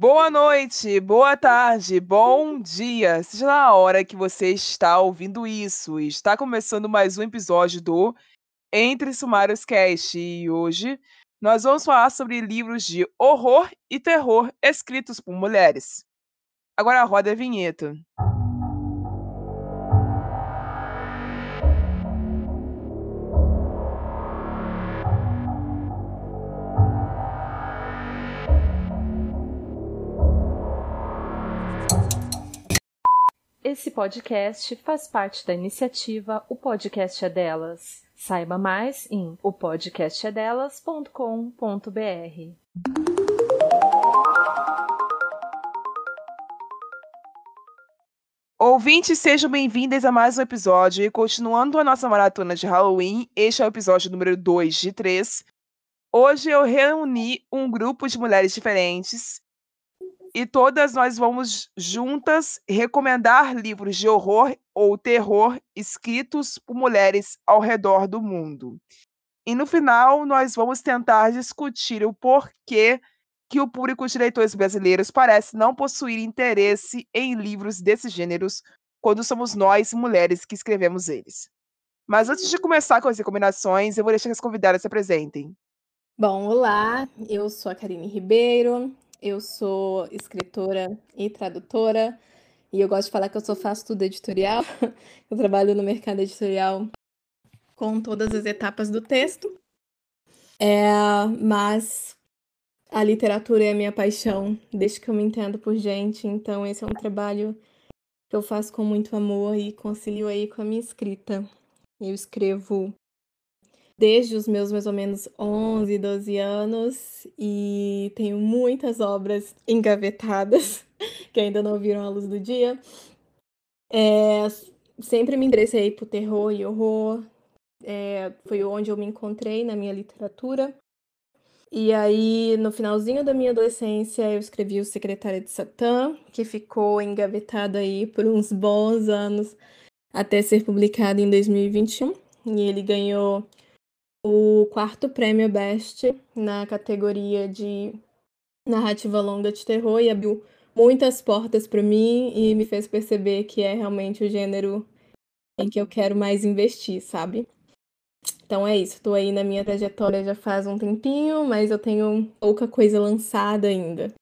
Boa noite, boa tarde, bom dia, seja na hora que você está ouvindo isso. Está começando mais um episódio do Entre Sumários Cast e hoje nós vamos falar sobre livros de horror e terror escritos por mulheres. Agora roda a vinheta. Esse podcast faz parte da iniciativa O Podcast é Delas. Saiba mais em opodcastedelas.com.br. Ouvintes, sejam bem-vindos a mais um episódio. E continuando a nossa maratona de Halloween, este é o episódio número 2 de 3. Hoje eu reuni um grupo de mulheres diferentes e todas nós vamos juntas recomendar livros de horror ou terror escritos por mulheres ao redor do mundo. E no final, nós vamos tentar discutir o porquê que o público de leitores brasileiros parece não possuir interesse em livros desses gêneros quando somos nós, mulheres, que escrevemos eles. Mas antes de começar com as recomendações, eu vou deixar que as convidadas se apresentem. Bom, olá, eu sou a Karine Ribeiro, eu sou escritora e tradutora, e eu gosto de falar que eu só faço tudo editorial. Eu trabalho no mercado editorial com todas as etapas do texto. É, mas a literatura é a minha paixão, desde que eu me entendo por gente, então esse é um trabalho que eu faço com muito amor e concilio aí com a minha escrita. Eu escrevo desde os meus mais ou menos 11, 12 anos e tenho muitas obras engavetadas que ainda não viram a luz do dia. É, sempre me interessei por terror e horror. É, foi onde eu me encontrei na minha literatura. E aí, no finalzinho da minha adolescência, eu escrevi O Secretário de Satã, que ficou engavetado aí por uns bons anos até ser publicado em 2021. E ele ganhou o quarto prêmio Best na categoria de narrativa longa de terror e abriu muitas portas para mim e me fez perceber que é realmente o gênero em que eu quero mais investir, sabe? Então é isso, estou aí na minha trajetória já faz um tempinho, mas eu tenho pouca coisa lançada ainda.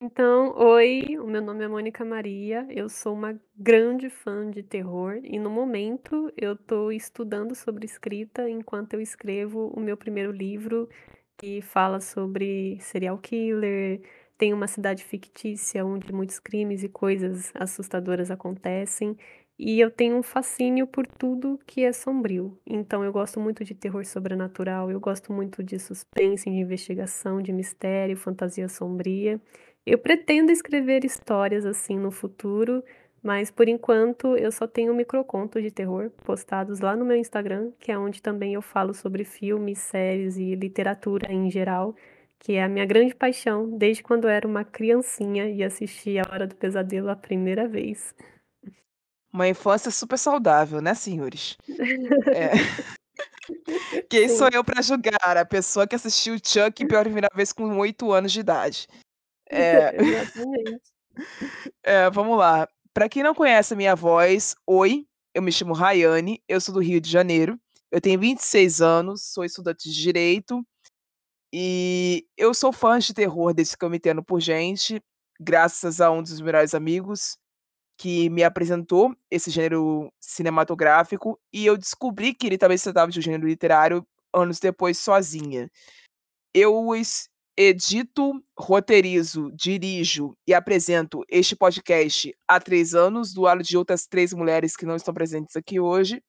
Então, oi, o meu nome é Mônica Maria, eu sou uma grande fã de terror e no momento eu estou estudando sobre escrita enquanto eu escrevo o meu primeiro livro que fala sobre serial killer, tem uma cidade fictícia onde muitos crimes e coisas assustadoras acontecem e eu tenho um fascínio por tudo que é sombrio. Então eu gosto muito de terror sobrenatural, eu gosto muito de suspense, de investigação, de mistério, fantasia sombria. Eu pretendo escrever histórias assim no futuro, mas por enquanto eu só tenho microcontos de terror postados lá no meu Instagram, que é onde também eu falo sobre filmes, séries e literatura em geral, que é a minha grande paixão desde quando eu era uma criancinha e assisti A Hora do Pesadelo a primeira vez. Uma infância super saudável, né, senhores? É. Quem Sim. sou eu para julgar? A pessoa que assistiu Chuck pela primeira vez com oito anos de idade. É... É, vamos lá. Para quem não conhece a minha voz, oi, eu me chamo Rayane, eu sou do Rio de Janeiro, eu tenho 26 anos, sou estudante de Direito e eu sou fã de terror desde que eu me entendo por gente, graças a um dos melhores amigos que me apresentou esse gênero cinematográfico e eu descobri que ele também se tratava de um gênero literário anos depois sozinha. Eu edito, roteirizo, dirijo e apresento este podcast há três anos, do lado de outras três mulheres que não estão presentes aqui hoje.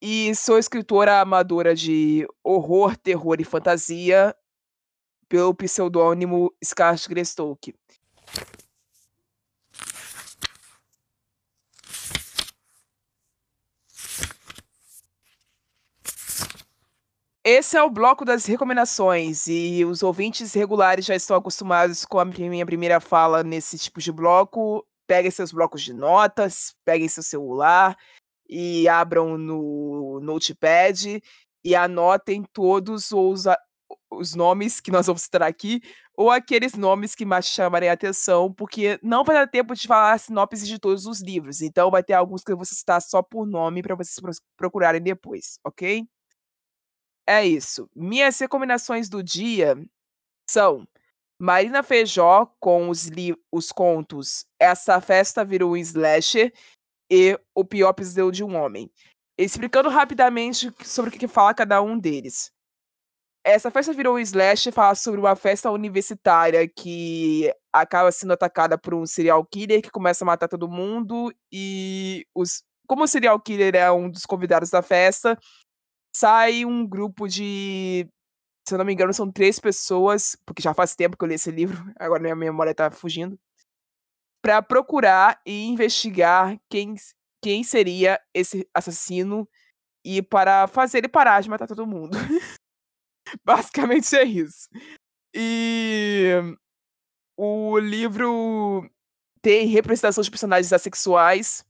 E sou escritora amadora de horror, terror e fantasia pelo pseudônimo Scarlett Greystoke. Esse é o bloco das recomendações e os ouvintes regulares já estão acostumados com a minha primeira fala nesse tipo de bloco. Peguem seus blocos de notas, peguem seu celular e abram no Notepad e anotem todos os, os nomes que nós vamos citar aqui, ou aqueles nomes que mais chamarem a atenção, porque não vai dar tempo de falar a sinopse de todos os livros. Então vai ter alguns que eu vou citar só por nome para vocês procurarem depois, ok? É isso. Minhas recomendações do dia são Marina Feijó com os, os contos Essa Festa Virou um Slasher e O Pior Pesadelo de um Homem. Explicando rapidamente sobre o que fala cada um deles. Essa festa virou um slash fala sobre uma festa universitária que acaba sendo atacada por um serial killer que começa a matar todo mundo e os como o serial killer é um dos convidados da festa, sai um grupo de se eu não me engano são três pessoas, porque já faz tempo que eu li esse livro, agora minha memória tá fugindo, para procurar e investigar quem quem seria esse assassino e para fazer ele parar de matar todo mundo. Basicamente é isso. E o livro tem representação de personagens assexuais.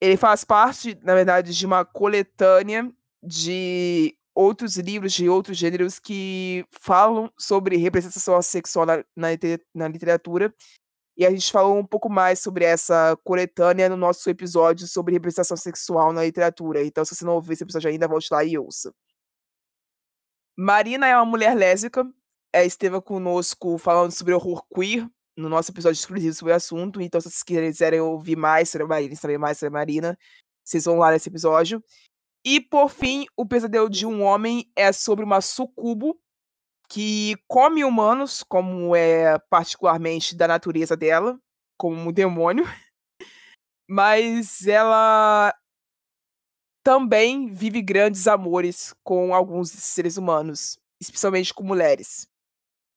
Ele faz parte, na verdade, de uma coletânea de outros livros de outros gêneros que falam sobre representação sexual na, na, na, literatura. E a gente falou um pouco mais sobre essa coletânea no nosso episódio sobre representação sexual na literatura. Então, se você não ouviu esse episódio ainda, volte lá e ouça. Marina é uma mulher lésbica, é, esteve conosco falando sobre horror queer no nosso episódio exclusivo sobre o assunto. Então, se vocês quiserem ouvir mais sobre a Marina, saber mais sobre a Marina, vocês vão lá nesse episódio. E, por fim, O Pesadelo de um Homem é sobre uma sucubo que come humanos, como é particularmente da natureza dela, como um demônio. Mas ela também vive grandes amores com alguns seres humanos, especialmente com mulheres.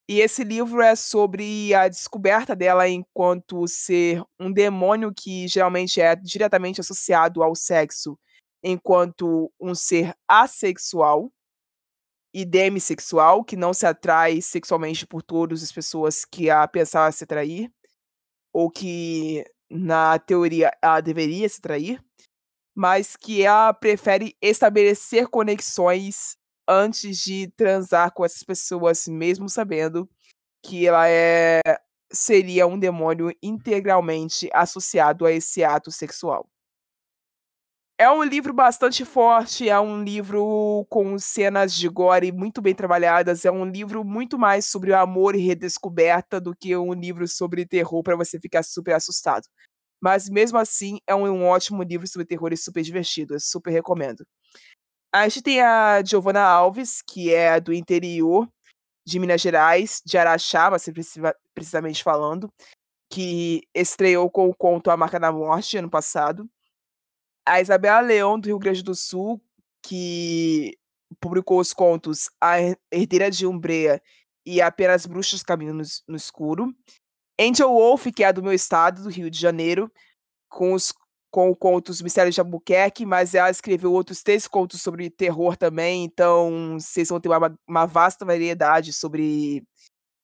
E esse livro é sobre a descoberta dela enquanto ser um demônio que geralmente é diretamente associado ao sexo, enquanto um ser assexual e demissexual, que não se atrai sexualmente por todas as pessoas que a pensava se atrair, ou que na teoria ela deveria se atrair mas que ela prefere estabelecer conexões antes de transar com essas pessoas, mesmo sabendo que ela é seria um demônio integralmente associado a esse ato sexual. É um livro bastante forte, é um livro com cenas de gore muito bem trabalhadas, é um livro muito mais sobre o amor e redescoberta do que um livro sobre terror para você ficar super assustado. Mas mesmo assim, é um, ótimo livro sobre terror e super divertido. Eu super recomendo. A gente tem a Giovanna Alves, que é do interior de Minas Gerais, de Araxá, mais precisamente falando, que estreou com o conto A Marca da Morte ano passado. A Isabela Leão, do Rio Grande do Sul, que publicou os contos A Herdeira de Umbrea e Apenas Bruxas Caminham no, no Escuro. Angel Wolf, que é do meu estado, do Rio de Janeiro, com os com o conto Os Mistérios de Albuquerque, mas ela escreveu outros três contos sobre terror também, então vocês vão ter uma, uma vasta variedade sobre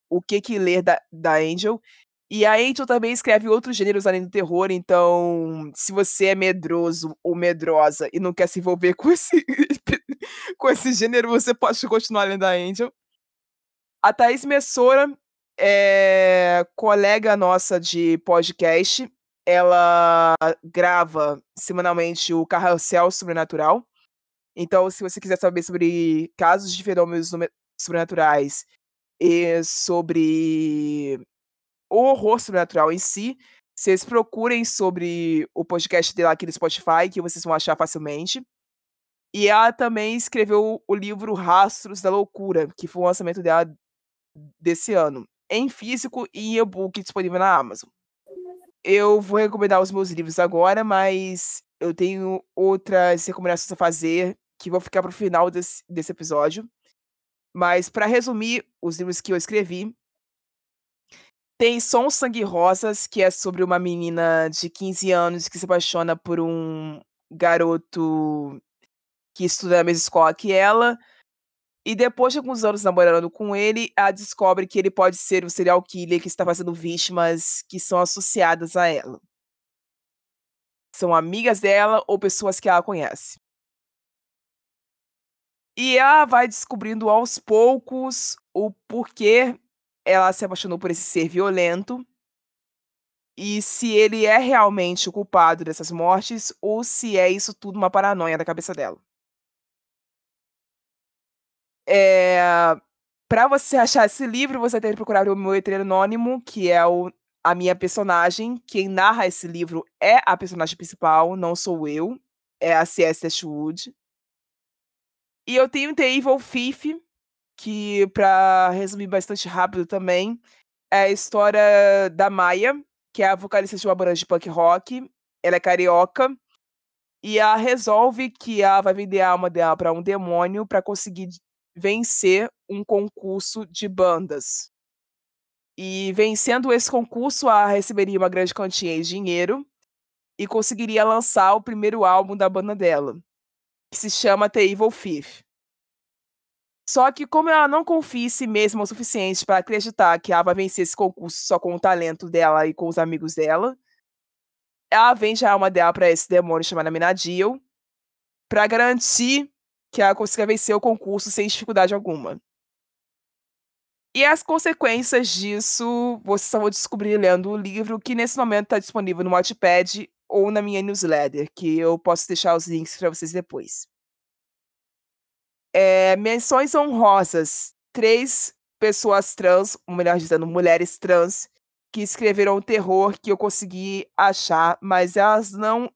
o que que ler da, da Angel. E a Angel também escreve outros gêneros além do terror, então se você é medroso ou medrosa e não quer se envolver com esse, com esse gênero, você pode continuar lendo a Angel. A Thaís Messora é colega nossa de podcast. Ela grava semanalmente o Carrossel Sobrenatural. Então, se você quiser saber sobre casos de fenômenos sobrenaturais e sobre o horror sobrenatural em si, vocês procurem sobre o podcast dela aqui no Spotify, que vocês vão achar facilmente. E ela também escreveu o livro Rastros da Loucura, que foi o lançamento dela desse ano em físico e em e-book disponível na Amazon. Eu vou recomendar os meus livros agora, mas eu tenho outras recomendações a fazer que vão ficar para o final desse, desse episódio. Mas, para resumir os livros que eu escrevi, tem Som Sangue Rosas, que é sobre uma menina de 15 anos que se apaixona por um garoto que estuda na mesma escola que ela. E depois de alguns anos namorando com ele, ela descobre que ele pode ser o serial killer que está fazendo vítimas que são associadas a ela. São amigas dela ou pessoas que ela conhece. E ela vai descobrindo aos poucos o porquê ela se apaixonou por esse ser violento e se ele é realmente o culpado dessas mortes ou se é isso tudo uma paranoia da cabeça dela. É, para você achar esse livro, você tem que procurar o meu letreiro anônimo, que é o, a minha personagem. Quem narra esse livro é a personagem principal, não sou eu. É a C.S. Ashwood. E eu tenho The Evil Thief, que, para resumir bastante rápido também, é a história da Maia, que é a vocalista de uma banda de punk rock. Ela é carioca. E ela resolve que ela vai vender a alma dela para um demônio para conseguir vencer um concurso de bandas. E vencendo esse concurso, ela receberia uma grande quantia de dinheiro e conseguiria lançar o primeiro álbum da banda dela que se chama The Evil Thief. Só que como ela não confia em si mesma o suficiente para acreditar que ela vai vencer esse concurso só com o talento dela e com os amigos dela, ela vende a alma dela para esse demônio chamado Minadil para garantir que ela consiga vencer o concurso sem dificuldade alguma. E as consequências disso vocês só vão descobrir lendo o livro, que nesse momento está disponível no Wattpad ou na minha newsletter, que eu posso deixar os links para vocês depois. É, menções honrosas. Três pessoas trans, ou melhor dizendo, mulheres trans, que escreveram terror que eu consegui achar, mas elas não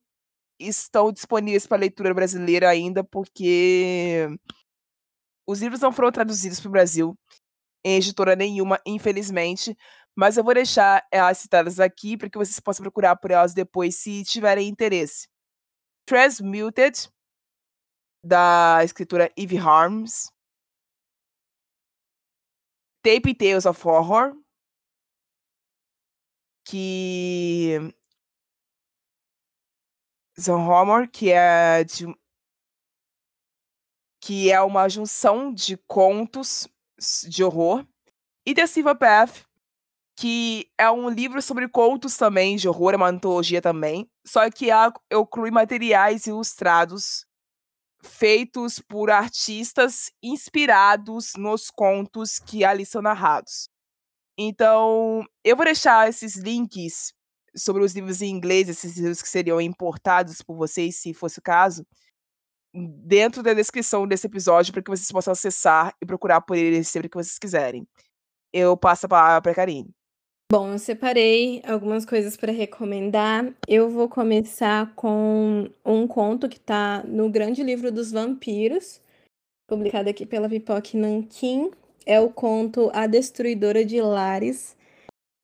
estão disponíveis para leitura brasileira ainda, porque os livros não foram traduzidos para o Brasil em editora nenhuma, infelizmente. Mas eu vou deixar elas citadas aqui para que vocês possam procurar por elas depois se tiverem interesse. Transmuted, da escritora Eve Harms. Tape Tales of Horror, que John Homer, que é de que é uma junção de contos de horror, e The Silver Path, que é um livro sobre contos também de horror, é uma antologia também, só que eu inclui materiais ilustrados feitos por artistas inspirados nos contos que ali são narrados. Então, eu vou deixar esses links sobre os livros em inglês, esses livros que seriam importados por vocês, se fosse o caso, dentro da descrição desse episódio para que vocês possam acessar e procurar por eles sempre que vocês quiserem. Eu passo a palavra para a Karine. Bom, eu separei algumas coisas para recomendar. Eu vou começar com um conto que está no Grande Livro dos Vampiros, publicado aqui pela Pipoque Nankin. É o conto A Destruidora de Lares,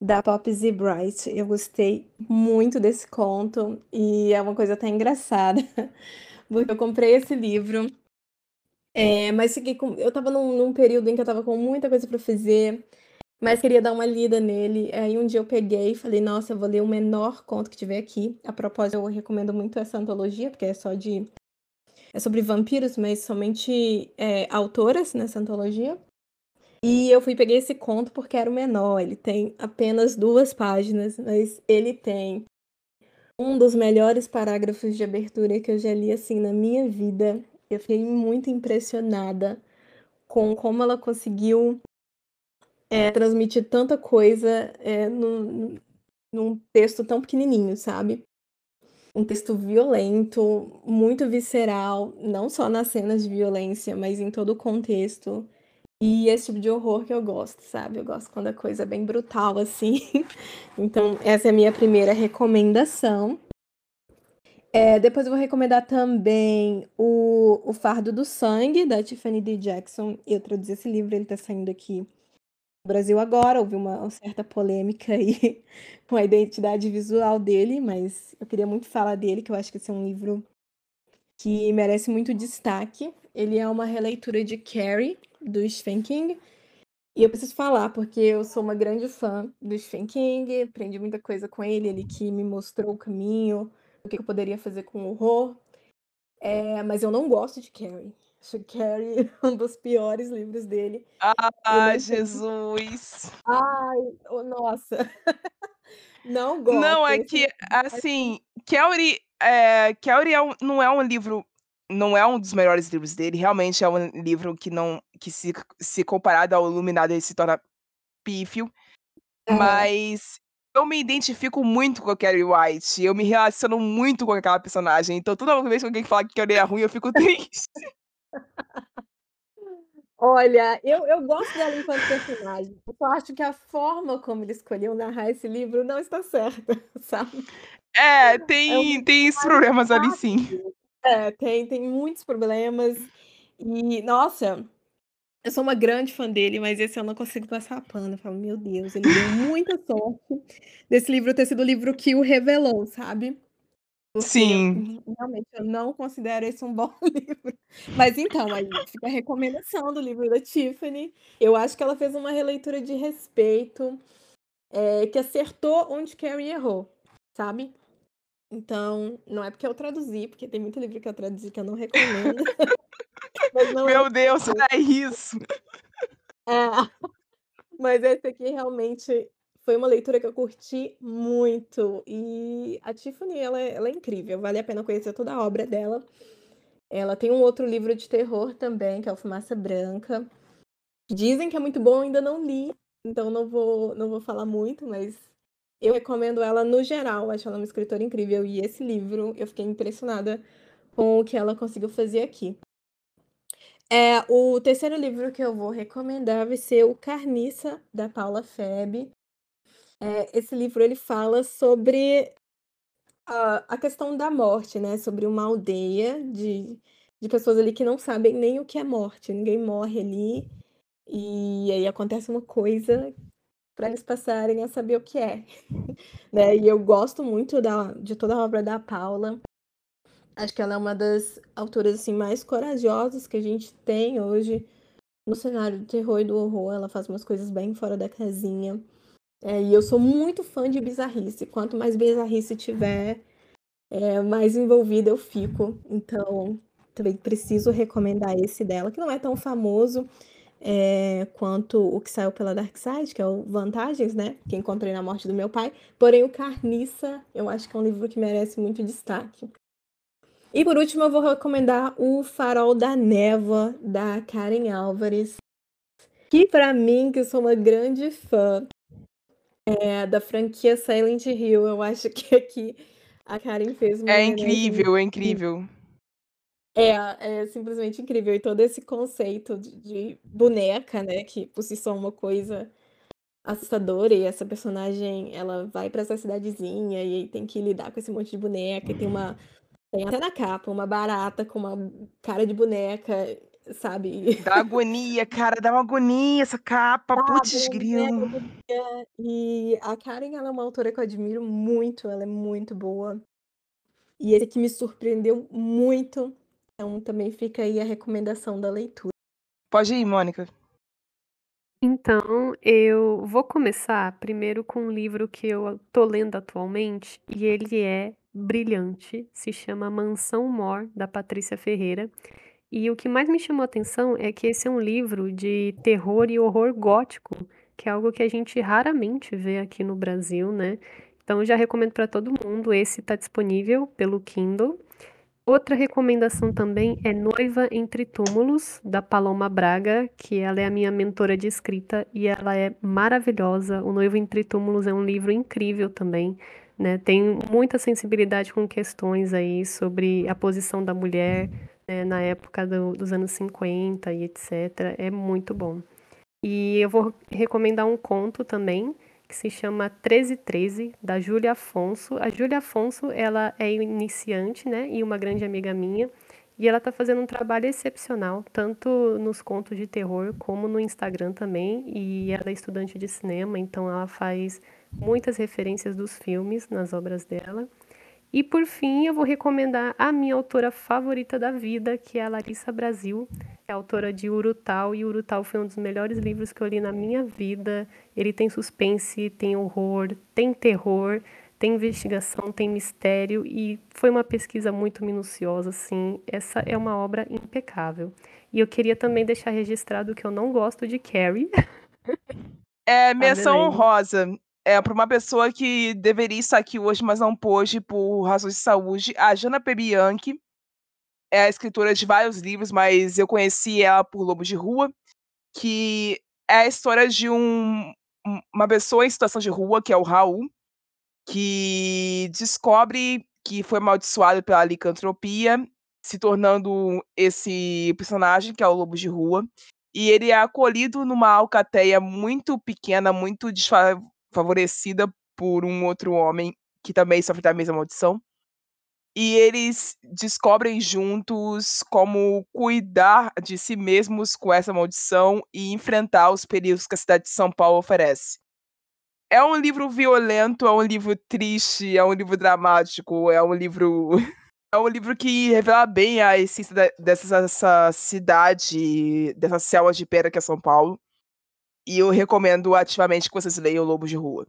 da Pop Z Bright. Eu gostei muito desse conto e é uma coisa até engraçada, porque eu comprei esse livro, é, mas com... eu estava num, num, período em que eu estava com muita coisa para fazer, mas queria dar uma lida nele. Aí um dia eu peguei e falei, nossa, eu vou ler o menor conto que tiver aqui. A propósito, eu recomendo muito essa antologia, porque é só de. É sobre vampiros, mas somente é, autoras nessa antologia. E eu fui peguei esse conto porque era o menor. Ele tem apenas duas páginas, mas ele tem um dos melhores parágrafos de abertura que eu já li assim na minha vida. Eu fiquei muito impressionada com como ela conseguiu é, transmitir tanta coisa é, num, num texto tão pequenininho, sabe? Um texto violento, muito visceral, não só nas cenas de violência, mas em todo o contexto. E esse tipo de horror que eu gosto, sabe? Eu gosto quando a coisa é bem brutal, assim. então, essa é a minha primeira recomendação. É, depois eu vou recomendar também o, o Fardo do Sangue, da Tiffany D. Jackson. Eu traduzi esse livro, ele tá saindo aqui Brasil agora. Houve uma certa polêmica aí com a identidade visual dele, mas eu queria muito falar dele, que eu acho que esse é um livro que merece muito destaque. Ele é uma releitura de Carrie, do Stephen King. E eu preciso falar, porque eu sou uma grande fã do Stephen King, aprendi muita coisa com ele, ele que me mostrou o caminho, o que eu poderia fazer com horror. É, mas eu não gosto de Carrie. Acho Carrie um dos piores livros dele. Ai, Jesus! Ai, oh, nossa! não gosto. Não, é que, assim, Carrie, é, Carrie é um, não é um livro não é um dos melhores livros dele, realmente é um livro que não que se, se comparado ao Iluminado ele se torna pífio, mas eu me identifico muito com a Carrie White, eu me relaciono muito com aquela personagem, então toda vez que alguém fala que Carrie é ruim, eu fico triste. Olha, eu, eu gosto dela enquanto personagem. Eu só acho que a forma como ele escolheu narrar esse livro não está certa, sabe? É, É tem, um tem esses problemas ali sim. É, tem, tem muitos problemas. E, nossa, eu sou uma grande fã dele, mas esse eu não consigo passar pano. Eu falo, meu Deus, ele deu muita sorte desse livro ter sido o livro que o revelou, sabe? Porque Sim. realmente eu não considero esse um bom livro. Mas então, aí fica a recomendação do livro da Tiffany. Eu acho que ela fez uma releitura de respeito, é, que acertou onde Carrie errou, sabe? Então, não é porque eu traduzi, porque tem muito livro que eu traduzi que eu não recomendo. Mas não é Meu Deus, é isso. É. Mas esse aqui realmente foi uma leitura que eu curti muito. E a Tiffany, ela, é- ela é incrível, vale a pena conhecer toda a obra dela. Ela tem um outro livro de terror também, que é o Fumaça Branca. Dizem que é muito bom, ainda não li, então não vou, não vou falar muito, mas eu recomendo ela no geral. Acho ela uma escritora incrível. E esse livro, eu fiquei impressionada com o que ela conseguiu fazer aqui. É, o terceiro livro que eu vou recomendar vai ser o Carniça, da Paula Feb. É, esse livro ele fala sobre a, a questão da morte, né? Sobre uma aldeia de, de pessoas ali que não sabem nem o que é morte. Ninguém morre ali. E aí acontece uma coisa para eles passarem a saber o que é. né? E eu gosto muito da, de toda a obra da Paula. Acho que ela é uma das autoras assim, mais corajosas que a gente tem hoje no cenário do terror e do horror. Ela faz umas coisas bem fora da casinha. É, e eu sou muito fã de bizarrice. Quanto mais bizarrice tiver, é, mais envolvida eu fico. Então, também preciso recomendar esse dela, que não é tão famoso é, quanto o que saiu pela Dark Side, que é o Vantagens, né? Que encontrei na morte do meu pai. Porém, o Carniça, eu acho que é um livro que merece muito destaque. E por último, eu vou recomendar o Farol da Névoa, da Karen Álvares. Que para mim, que sou uma grande fã é, da franquia Silent Hill, eu acho que aqui a Karen fez uma É incrível, é incrível. É, é simplesmente incrível. E todo esse conceito de, de boneca, né? Que por si só é uma coisa assustadora. E essa personagem, ela vai pra essa cidadezinha e tem que lidar com esse monte de boneca. E tem uma. Tem até na capa, uma barata com uma cara de boneca, sabe? Dá agonia, cara, dá uma agonia essa capa, Dá, putz grilo. E a Karen, ela é uma autora que eu admiro muito. Ela é muito boa. E esse aqui me surpreendeu muito. Então também fica aí a recomendação da leitura. Pode ir, Mônica. Então, eu vou começar primeiro com um livro que eu tô lendo atualmente e ele é brilhante, se chama Mansão Mor, da Patrícia Ferreira. E o que mais me chamou a atenção é que esse é um livro de terror e horror gótico, que é algo que a gente raramente vê aqui no Brasil, né? Então, já recomendo para todo mundo. Esse está disponível pelo Kindle. Outra recomendação também é Noiva entre Túmulos, da Paloma Braga, que ela é a minha mentora de escrita e ela é maravilhosa. O Noiva entre Túmulos é um livro incrível também, né? Tem muita sensibilidade com questões aí sobre a posição da mulher, né, na época do- dos anos 50 e etc. É muito bom. E eu vou recomendar um conto também, que se chama 1313, da Júlia Afonso. A Júlia Afonso, ela é iniciante, né, e uma grande amiga minha, e ela está fazendo um trabalho excepcional, tanto nos contos de terror como no Instagram também, e ela é estudante de cinema, então ela faz muitas referências dos filmes nas obras dela. E por fim, eu vou recomendar a minha autora favorita da vida, que é a Larissa Brasil, que é autora de Urutau, e Urutau foi um dos melhores livros que eu li na minha vida. Ele tem suspense, tem horror, tem terror, tem investigação, tem mistério, e foi uma pesquisa muito minuciosa, assim. Essa é uma obra impecável. E eu queria também deixar registrado que eu não gosto de Carrie. É menção honrosa. É para uma pessoa que deveria estar aqui hoje, mas não pôde por razões de saúde, a Jana Pebianchi. é a escritora de vários livros, mas eu conheci ela por Lobo de Rua, que é a história de um, uma pessoa em situação de rua, que é o Raul, que descobre que foi amaldiçoado pela licantropia, se tornando esse personagem, que é o Lobo de Rua. E ele é acolhido numa alcateia muito pequena, muito desfavorecida por um outro homem que também sofre da mesma maldição. E eles descobrem juntos como cuidar de si mesmos com essa maldição e enfrentar os perigos que a cidade de São Paulo oferece. É um livro violento, é um livro triste, é um livro dramático, é um livro. É um livro que revela bem a essência dessa cidade, dessa selva de pedra que é São Paulo. E eu recomendo ativamente que vocês leiam Lobo de Rua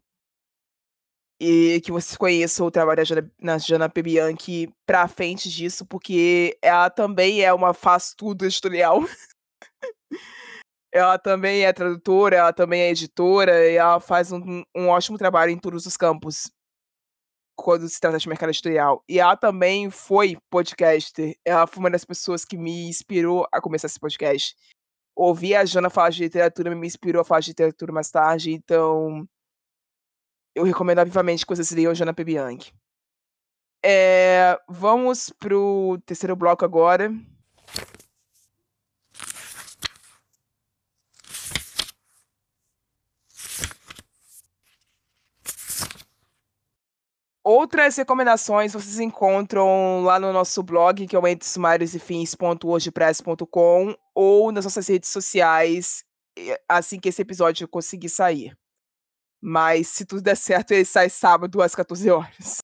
e que vocês conheçam o trabalho da Jana, na Jana Pebianchi pra frente disso, porque ela também é uma faz-tudo editorial. ela também é tradutora, ela também é editora, e ela faz um, um ótimo trabalho em todos os campos quando se trata de mercado editorial. E ela também foi podcaster. Ela foi uma das pessoas que me inspirou a começar esse podcast. Ouvir a Jana falar de literatura me inspirou a falar de literatura mais tarde, então eu recomendo vivamente que vocês leiam Jana Pebianchi. É, vamos pro terceiro bloco agora. Outras recomendações vocês encontram lá no nosso blog, que é o entresmaresefins.wordpress.com ou nas nossas redes sociais, assim que esse episódio conseguir sair. Mas se tudo der certo, ele sai sábado às 14 horas.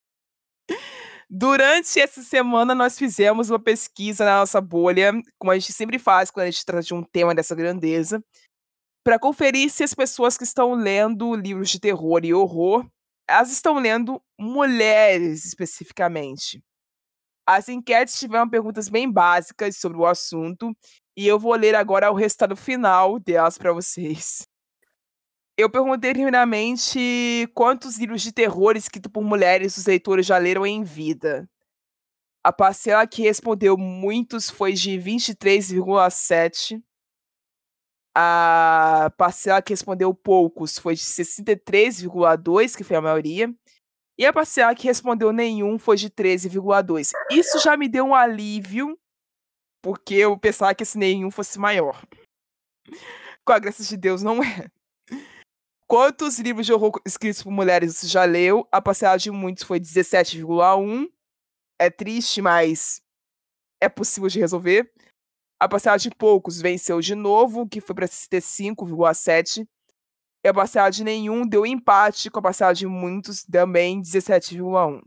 Durante essa semana, nós fizemos uma pesquisa na nossa bolha, como a gente sempre faz quando a gente trata de um tema dessa grandeza, para conferir se as pessoas que estão lendo livros de terror e horror, elas estão lendo mulheres especificamente. As enquetes tiveram perguntas bem básicas sobre o assunto, e eu vou ler agora o resultado final delas para vocês. Eu perguntei primeiramente quantos livros de terror escritos por mulheres os leitores já leram em vida. A parcela que respondeu muitos foi de 23,7. A parcela que respondeu poucos foi de 63,2, que foi a maioria. E a parcela que respondeu nenhum foi de 13,2. Isso já me deu um alívio, porque eu pensava que esse nenhum fosse maior. Com a graça de Deus, não é. Quantos livros de horror escritos por mulheres você já leu? A parcela de muitos foi 17,1. É triste, mas é possível de resolver. A parcela de poucos venceu de novo, que foi para 65,7. E a parcela de nenhum deu empate com a parcela de muitos, também 17,1.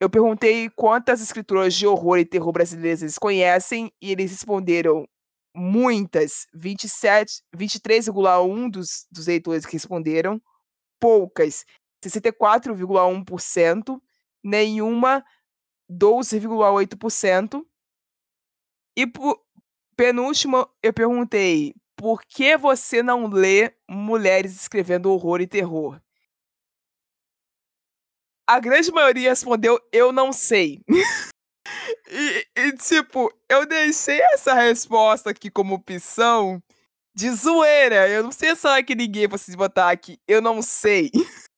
Eu perguntei quantas escritoras de horror e terror brasileiras eles conhecem e eles responderam muitas, 27, 23,1 dos, dos leitores que responderam, poucas, 64,1%, nenhuma, 12,8%. E por penúltimo, eu perguntei: por que você não lê mulheres escrevendo horror e terror? A grande maioria respondeu: eu não sei. E, e, tipo, eu deixei essa resposta aqui como opção de zoeira. Eu não sei se que ninguém vocês botar aqui. Eu não sei.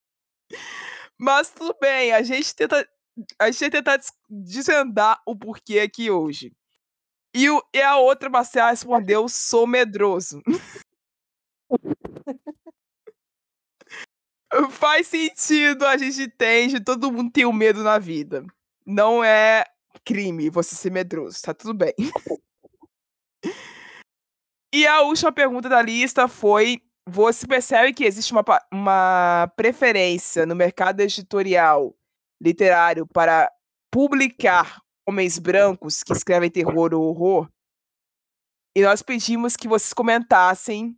Mas tudo bem, a gente tenta. A gente tenta desvendar o porquê aqui hoje. E, o, e a outra Marcela respondeu: sou medroso. Faz sentido, a gente entende, todo mundo tem o um medo na vida. Não é crime você ser medroso, tá tudo bem. e a última pergunta da lista foi: você percebe que existe uma, uma preferência no mercado editorial literário para publicar homens brancos que escrevem terror ou horror? E nós pedimos que vocês comentassem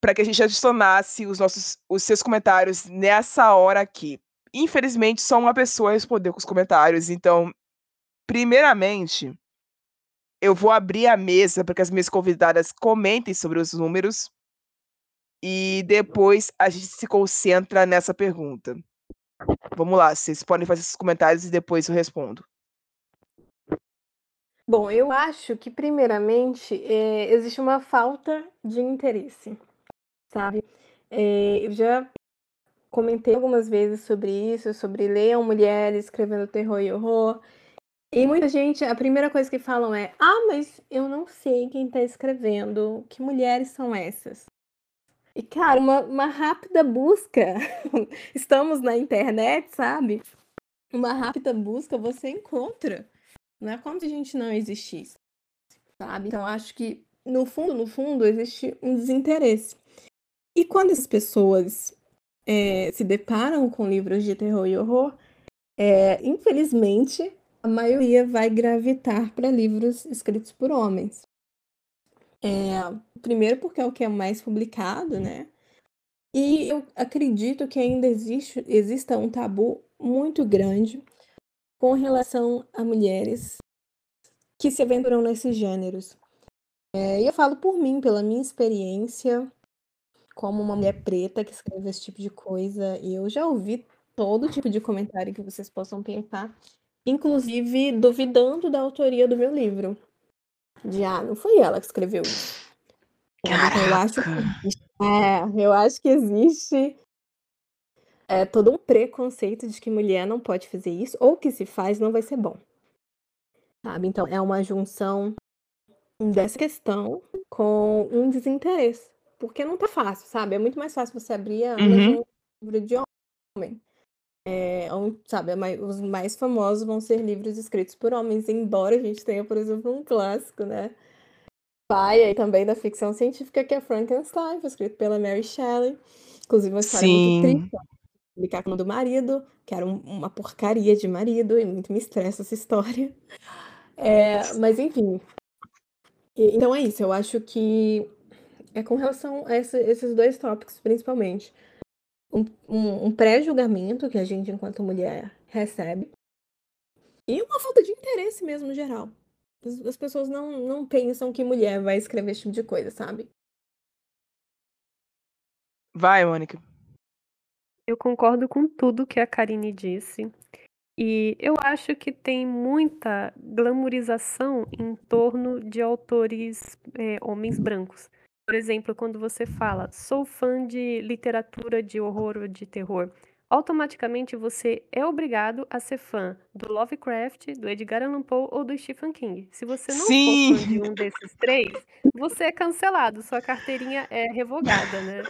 para que a gente adicionasse os nossos os seus comentários nessa hora aqui. Infelizmente, só uma pessoa respondeu com os comentários, então Primeiramente, eu vou abrir a mesa para que as minhas convidadas comentem sobre os números e depois a gente se concentra nessa pergunta. Vamos lá, vocês podem fazer esses comentários e depois eu respondo. Bom, eu acho que, primeiramente, é, existe uma falta de interesse, sabe? É, eu já comentei algumas vezes sobre isso, sobre ler mulheres escrevendo terror e horror. E muita gente, a primeira coisa que falam é: Ah, mas eu não sei quem está escrevendo, que mulheres são essas? E, cara, uma, uma rápida busca, estamos na internet, sabe? Uma rápida busca você encontra. Não é como se a gente não existisse, sabe? Então, acho que, no fundo, no fundo, existe um desinteresse. E quando as pessoas é, se deparam com livros de terror e horror, é, infelizmente, a maioria vai gravitar para livros escritos por homens. É, primeiro porque é o que é mais publicado, né? E eu acredito que ainda existe, exista um tabu muito grande com relação a mulheres que se aventuram nesses gêneros. É, e eu falo por mim, pela minha experiência, como uma mulher preta que escreve esse tipo de coisa, e eu já ouvi todo tipo de comentário que vocês possam pensar, inclusive duvidando da autoria do meu livro. De, ah, não foi ela que escreveu isso. Caraca. Eu acho que, é, eu acho que existe é, todo um preconceito de que mulher não pode fazer isso, ou que se faz não vai ser bom. Sabe? Então, é uma junção dessa questão com um desinteresse porque não tá fácil, sabe? É muito mais fácil você abrir a uhum. um livro de homem. É, sabe, os mais famosos vão ser livros escritos por homens, embora a gente tenha, por exemplo, um clássico, né? Pai aí também da ficção científica, que é Frankenstein, foi escrito pela Mary Shelley. Inclusive, uma história Sim. muito triste. Publicar com o do marido, que era um, uma porcaria de marido, e muito me estressa essa história. É, mas, enfim. então é isso, eu acho que é com relação a esse, esses dois tópicos, principalmente. Um, um, um pré-julgamento que a gente, enquanto mulher, recebe. E uma falta de interesse mesmo, no geral. As, as pessoas não, não pensam que mulher vai escrever esse tipo de coisa, sabe? Vai, Mônica. Eu concordo com tudo que a Karine disse. E eu acho que tem muita glamorização em torno de autores é, homens brancos. Por exemplo, quando você fala, sou fã de literatura de horror ou de terror, automaticamente você é obrigado a ser fã do Lovecraft, do Edgar Allan Poe ou do Stephen King. Se você não Sim. for fã de um desses três, você é cancelado, sua carteirinha é revogada, né?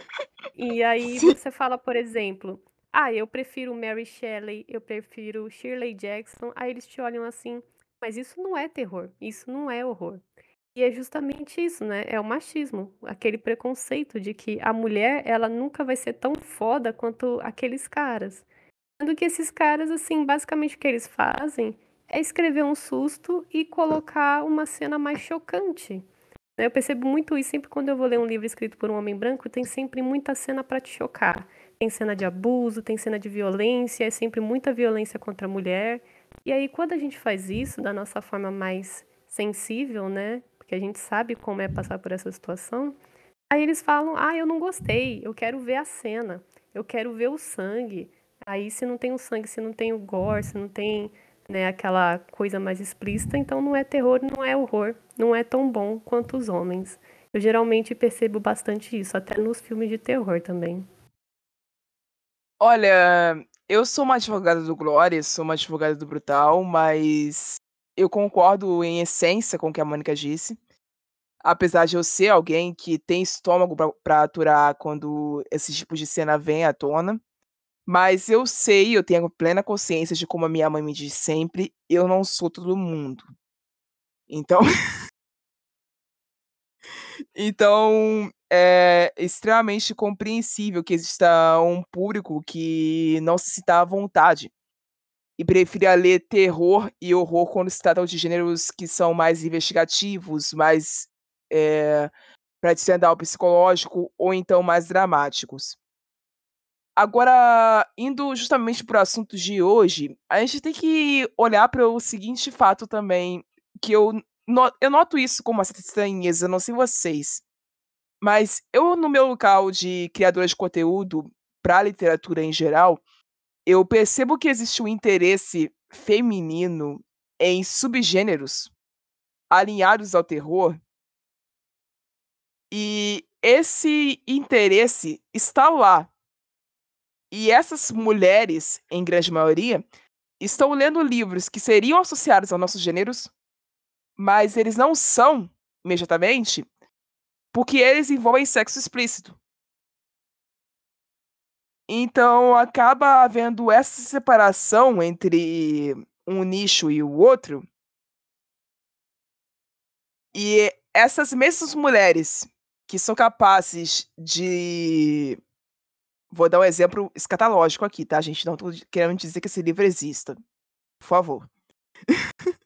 E aí você fala, por exemplo, ah, eu prefiro Mary Shelley, eu prefiro Shirley Jackson. Aí eles te olham assim, mas isso não é terror, isso não é horror. E é justamente isso, né? É o machismo, aquele preconceito de que a mulher, ela nunca vai ser tão foda quanto aqueles caras. Sendo que esses caras, assim, basicamente o que eles fazem é escrever um susto e colocar uma cena mais chocante. Eu percebo muito isso sempre quando eu vou ler um livro escrito por um homem branco, tem sempre muita cena para te chocar. Tem cena de abuso, tem cena de violência, é sempre muita violência contra a mulher. E aí, quando a gente faz isso da nossa forma mais sensível, né? Porque a gente sabe como é passar por essa situação. Aí eles falam: ah, eu não gostei, eu quero ver a cena, eu quero ver o sangue. Aí, se não tem o sangue, se não tem o gore, se não tem né, aquela coisa mais explícita, então não é terror, não é horror, não é tão bom quanto os homens. Eu geralmente percebo bastante isso, até nos filmes de terror também. Olha, eu sou uma advogada do Glória, sou uma advogada do Brutal, mas eu concordo em essência com o que a Mônica disse. Apesar de eu ser alguém que tem estômago para aturar quando esse tipo de cena vem à tona. Mas eu sei, eu tenho plena consciência de como a minha mãe me diz sempre, eu não sou todo mundo. Então. então, é extremamente compreensível que exista um público que não se sinta à vontade e preferia ler terror e horror quando se tratam de gêneros que são mais investigativos, mais é, para descendar o psicológico ou então mais dramáticos. Agora, indo justamente para o assunto de hoje, a gente tem que olhar para o seguinte fato também, que eu, eu noto isso com uma certa estranheza, não sei vocês, mas eu, no meu local de criadora de conteúdo para literatura em geral, eu percebo que existe um interesse feminino em subgêneros alinhados ao terror. E esse interesse está lá. E essas mulheres, em grande maioria, estão lendo livros que seriam associados aos nossos gêneros, mas eles não são imediatamente, porque eles envolvem sexo explícito. Então acaba havendo essa separação entre um nicho e o outro. E essas mesmas mulheres que são capazes de. Vou dar um exemplo escatológico aqui, tá, gente? Não tô querendo dizer que esse livro exista. Por favor.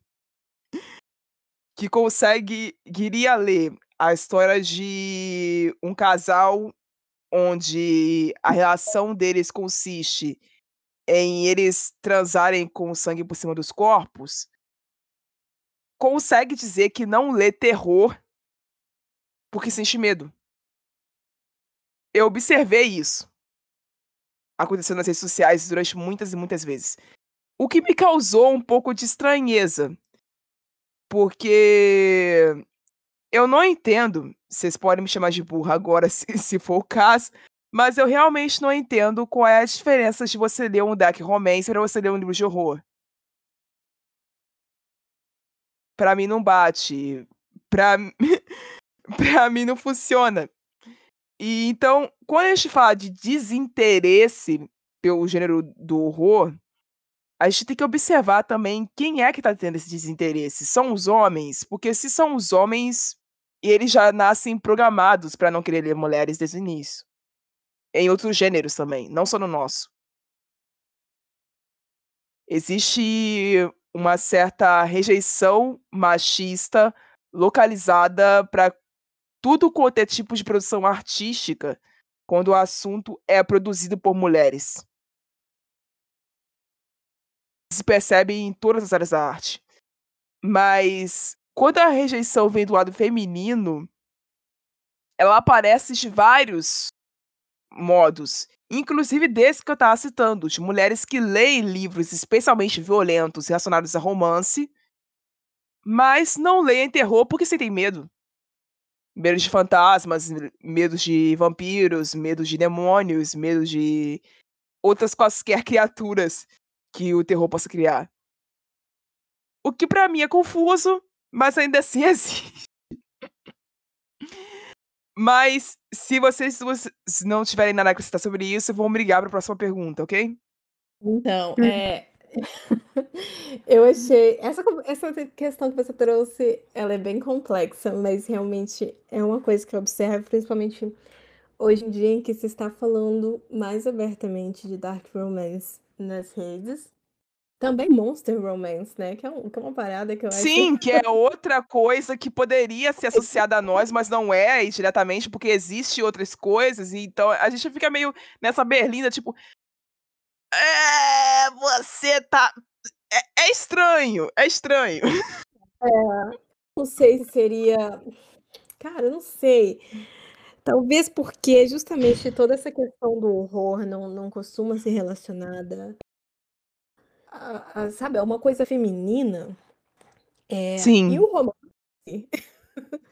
que consegue. Queria ler a história de um casal onde a relação deles consiste em eles transarem com sangue por cima dos corpos, consegue dizer que não lê terror porque sente medo. Eu observei isso acontecendo nas redes sociais durante muitas e muitas vezes. O que me causou um pouco de estranheza. Porque eu não entendo, vocês podem me chamar de burra agora se, se for o caso, mas eu realmente não entendo qual é a diferença de você ler um dark romance para você ler um livro de horror. Pra mim não bate. Pra, pra mim não funciona. E então, quando a gente fala de desinteresse pelo gênero do horror, a gente tem que observar também quem é que tá tendo esse desinteresse. São os homens? Porque se são os homens, e eles já nascem programados para não querer ler mulheres desde o início. Em outros gêneros também, não só no nosso. Existe uma certa rejeição machista localizada para tudo quanto é tipo de produção artística quando o assunto é produzido por mulheres. Se percebe em todas as áreas da arte. Mas quando a rejeição vem do lado feminino, ela aparece de vários modos, inclusive desse que eu estava citando, de mulheres que leem livros especialmente violentos relacionados a romance, mas não leem terror porque sentem medo. Medo de fantasmas, medo de vampiros, medo de demônios, medo de outras quaisquer criaturas que o terror possa criar. O que para mim é confuso, mas ainda assim existe. Mas se vocês, se não tiverem nada a acrescentar sobre isso, vamos brigar para a próxima pergunta, ok? Então, hum. é. eu achei. Essa, essa questão que você trouxe, ela é bem complexa, mas realmente é uma coisa que eu observo, principalmente hoje em dia, em que se está falando mais abertamente de Dark Romance nas redes. Também Monster Romance, né? Que é, um, que é uma parada que eu acho. Sim, que é outra coisa que poderia ser associada a nós, mas não é diretamente, porque existe outras coisas, e então a gente fica meio nessa berlinda, tipo. É, você tá. É, é estranho, é estranho. É, não sei se seria. Cara, não sei. Talvez porque justamente toda essa questão do horror não, não costuma ser relacionada a, a, sabe, é uma coisa feminina. É, Sim. E o romance,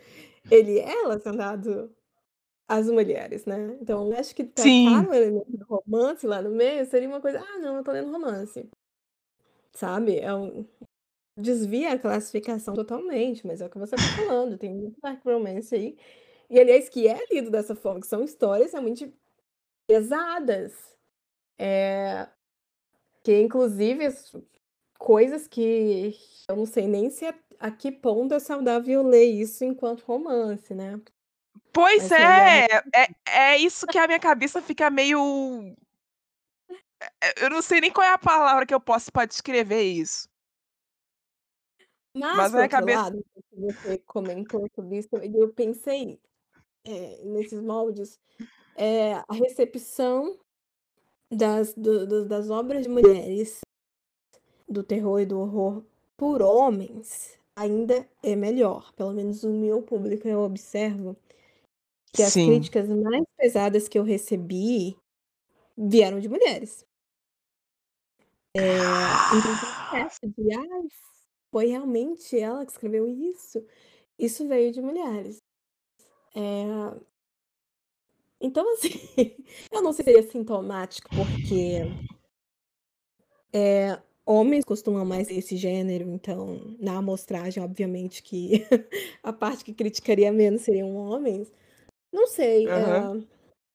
ele é relacionado às mulheres, né? Então, eu acho que tratar o elemento do romance lá no meio seria uma coisa, ah, não, eu tô lendo romance. Sabe? É um... Desvia a classificação totalmente, mas é o que você tá falando, tem muito dark romance aí. E, aliás, que é lido dessa forma, que são histórias realmente pesadas. É, que inclusive coisas que eu não sei nem se é, a que ponto é saudável ler isso enquanto romance, né? Pois é, é, é isso que a minha cabeça fica meio. É, eu não sei nem qual é a palavra que eu posso para descrever isso. Mas, Mas a minha cabeça. Lado, você comentou sobre isso, eu pensei é, nesses moldes, é, a recepção das, do, do, das obras de mulheres do terror e do horror por homens ainda é melhor. Pelo menos no meu público eu observo que as Sim. críticas mais pesadas que eu recebi vieram de mulheres. É, então, de, foi realmente ela que escreveu isso? Isso veio de mulheres. É... Então, assim, eu não sei se seria sintomático, porque é, homens costumam mais esse gênero, então, na amostragem, obviamente, que a parte que criticaria menos seriam homens. Não sei, Aham.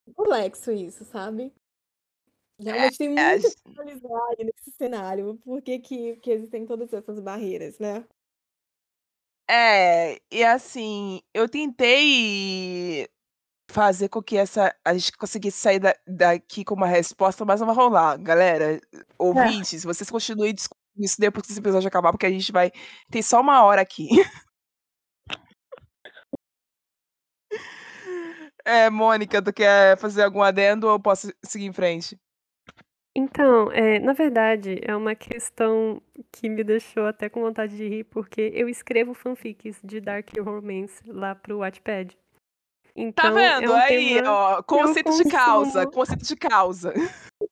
é complexo isso, sabe? Realmente tem É, muito que analisar aí nesse cenário. Por que, que, que existem todas essas barreiras, né? É, e assim, eu tentei fazer com que essa a gente conseguisse sair da daqui com uma resposta, mas não vai rolar. Galera, ouvintes, vocês continuem discutindo isso depois que esse episódio acabar, porque a gente vai ter só uma hora aqui. É, Mônica, tu quer fazer algum adendo ou posso seguir em frente? Então, é, na verdade, é uma questão que me deixou até com vontade de rir, porque eu escrevo fanfics de Dark Romance lá pro Wattpad. Tá Então, é vendo? um Aí, tema ó, conceito de causa, conceito de causa.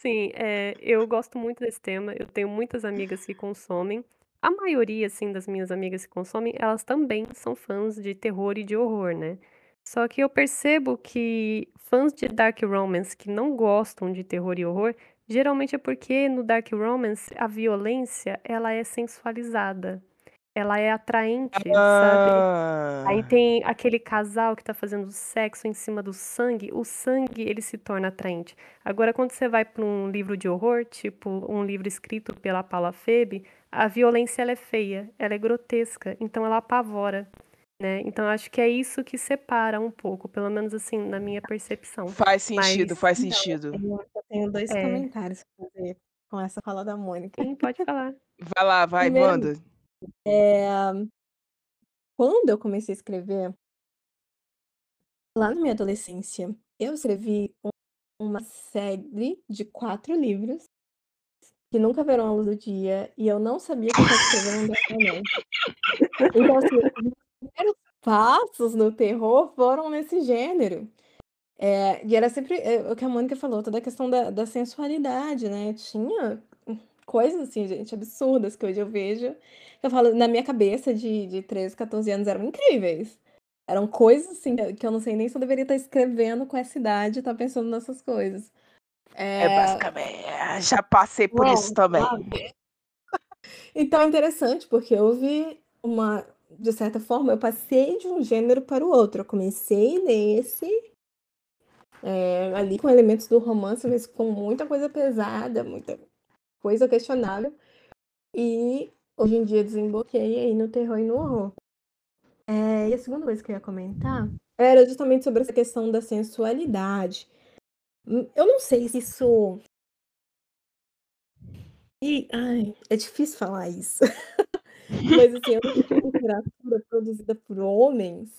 Sim, é, eu gosto muito desse tema. Eu tenho muitas amigas que consomem. A maioria, assim, das minhas amigas que consomem, elas também são fãs de terror e de horror, né? Só que eu percebo que fãs de Dark Romance que não gostam de terror e horror, geralmente é porque no Dark Romance a violência, ela é sensualizada. Ela é atraente, sabe? Aí Ah, tem aquele casal que tá fazendo sexo em cima do sangue, o sangue ele se torna atraente. Agora, quando você vai para um livro de horror, tipo um livro escrito pela Paula Febe, a violência ela é feia, ela é grotesca, então ela apavora, né? Então acho que é isso que separa um pouco, pelo menos assim, na minha percepção. faz sentido, Mas, faz Então, sentido. eu tenho, eu tenho dois é, comentários pra fazer com essa fala da Mônica. sim, pode falar. Vai lá, vai, Primeiro, manda. É, quando eu comecei a escrever, lá na minha adolescência, eu escrevi um- uma série de quatro livros que nunca verão a luz do dia e eu não sabia que eu estava escrevendo um. Então, assim, os primeiros passos no terror foram nesse gênero. É, e era sempre é, o que a Mônica falou, toda a questão da, da sensualidade, né? Tinha coisas assim, gente, absurdas que hoje eu vejo. Eu falo, na minha cabeça de, de 13, 14 anos eram incríveis. Eram coisas assim que eu não sei nem se eu deveria estar escrevendo com essa idade, estar pensando nessas coisas. É É, basicamente. Já passei por é, isso também. sabe? Então é interessante, porque houve uma, de certa forma, eu passei de um gênero para o outro. Eu comecei nesse, é, ali com elementos do romance, mas com muita coisa pesada, muita coisa questionável. E hoje em dia desemboquei aí no terror e no horror. É, e a segunda coisa que eu ia comentar era justamente sobre essa questão da sensualidade. Hum, Eu não sei se isso. E, ai, é difícil falar isso. Mas assim, eu acho que a literatura produzida por homens,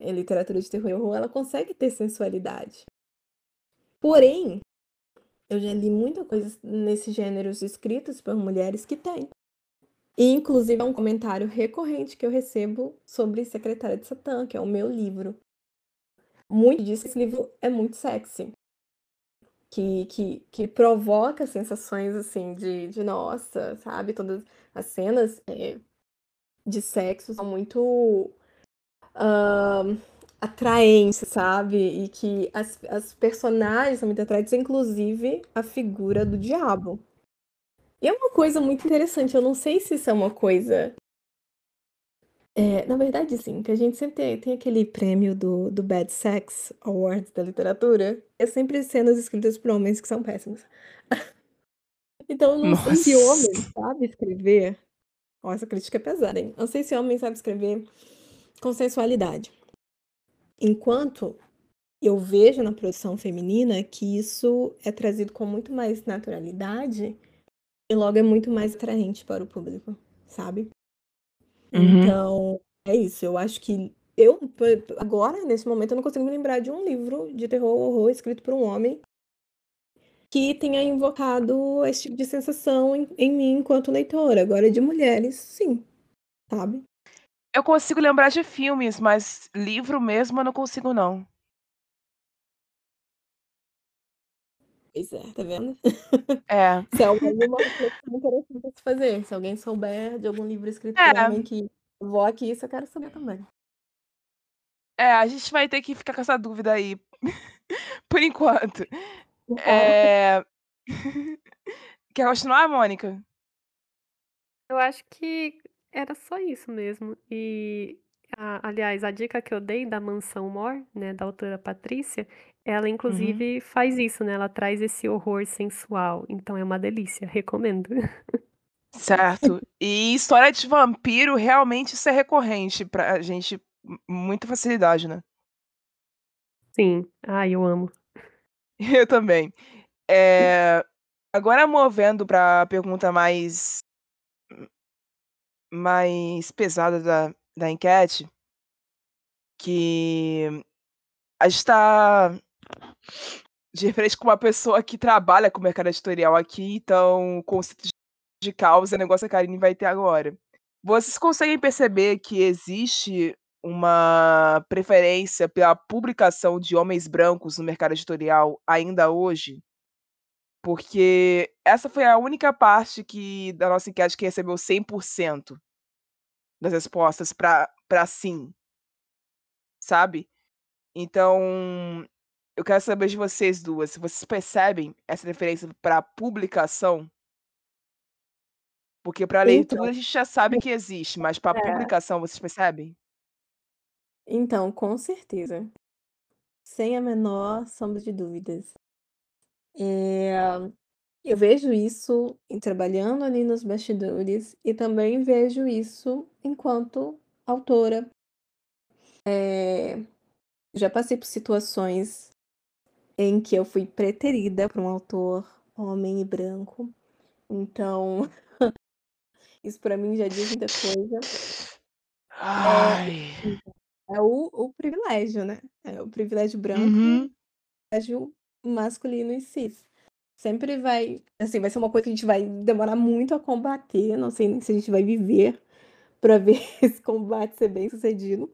a literatura de terror e horror, ela consegue ter sensualidade. Porém, eu já li muita coisa nesses gêneros escritos por mulheres que tem. E, inclusive, é um comentário recorrente que eu recebo sobre Secretária de Satã, que é o meu livro. Muito que esse livro é muito sexy. Que, que, que provoca sensações, assim, de, de nossa, sabe? Todas as cenas é, de sexo são muito ahn, atraentes, sabe? E que as, as personagens são muito atraentes, inclusive a figura do diabo. E é uma coisa muito interessante, eu não sei se isso é uma coisa. é, na verdade, sim, que a gente sempre tem, tem aquele prêmio do, do Bad Sex Award da literatura. É sempre cenas escritas por homens que são péssimos. Então, não sei se homem Nossa. sabe escrever. Ó, essa crítica é pesada, hein? Não sei se homem sabe escrever com sensualidade. Enquanto eu vejo na produção feminina que isso é trazido com muito mais naturalidade e logo é muito mais atraente para o público, sabe? Uhum. Então, é isso. Eu acho que eu, agora, nesse momento, eu não consigo me lembrar de um livro de terror ou horror escrito por um homem que tenha invocado esse tipo de sensação em, em mim enquanto leitora. Agora, de mulheres, sim, sabe? Eu consigo lembrar de filmes, mas livro mesmo eu não consigo, não. Pois é, tá vendo? É. Se alguém uma reflexão interessante a se fazer. Se alguém souber de algum livro escrito por É. homem que invoque isso, eu quero saber também. É, a gente vai ter que ficar com essa dúvida aí por enquanto. É... Quer continuar, Mônica? Eu acho que era só isso mesmo. E, a- aliás, a dica que eu dei da Mansão Mor, né, da autora Patrícia, ela Uhum. inclusive faz isso, né? Ela traz esse horror sensual. Então é uma delícia, recomendo. Certo. E história de vampiro, realmente isso é recorrente pra gente, muita facilidade, né? Sim. Ai, eu amo. Eu também. É, Agora movendo para a pergunta mais mais pesada da, da enquete, que a gente está de frente com uma pessoa que trabalha com o mercado editorial aqui, então o conceito de- causa é negócio que a Karine vai ter agora. Vocês conseguem perceber que existe uma preferência pela publicação de homens brancos no mercado editorial ainda hoje? Porque essa foi a única parte que da nossa enquete que recebeu 100% das respostas para sim, sabe? Então, eu quero saber de vocês duas, se vocês percebem essa referência para publicação? Porque para Então, leitura a gente já sabe que existe, mas para é, publicação vocês percebem? então, com certeza. Sem a menor sombra de dúvidas. É, eu vejo isso em trabalhando ali nos bastidores e também vejo isso enquanto autora. É, já passei por situações em que eu fui preterida por um autor homem e branco. Então, isso pra mim já diz muita coisa. É, Ai. é o, o privilégio, né? É o privilégio branco e o Uhum. privilégio masculino e cis. Sempre vai, assim, vai ser uma coisa que a gente vai demorar muito a combater. Não sei nem se a gente vai viver pra ver esse combate ser bem sucedido.